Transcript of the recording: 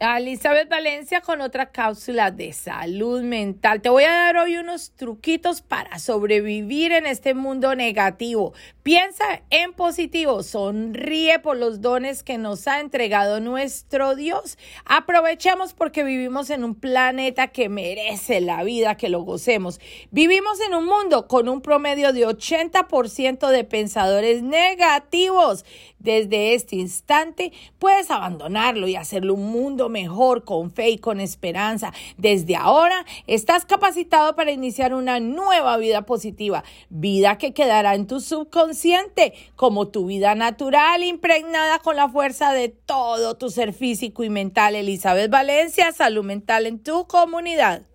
Elizabeth Valencia con otra cápsula de salud mental. Te voy a dar hoy unos truquitos para sobrevivir en este mundo negativo. Piensa en positivo, sonríe por los dones que nos ha entregado nuestro Dios. Aprovechemos porque vivimos en un planeta que merece la vida, que lo gocemos. Vivimos en un mundo con un promedio de 80% de pensadores negativos. Desde este instante puedes abandonarlo y hacerlo un mundo mejor con fe y con esperanza. Desde ahora estás capacitado para iniciar una nueva vida positiva, vida que quedará en tu subconsciente como tu vida natural impregnada con la fuerza de todo tu ser físico y mental. Elizabeth Valencia, salud mental en tu comunidad.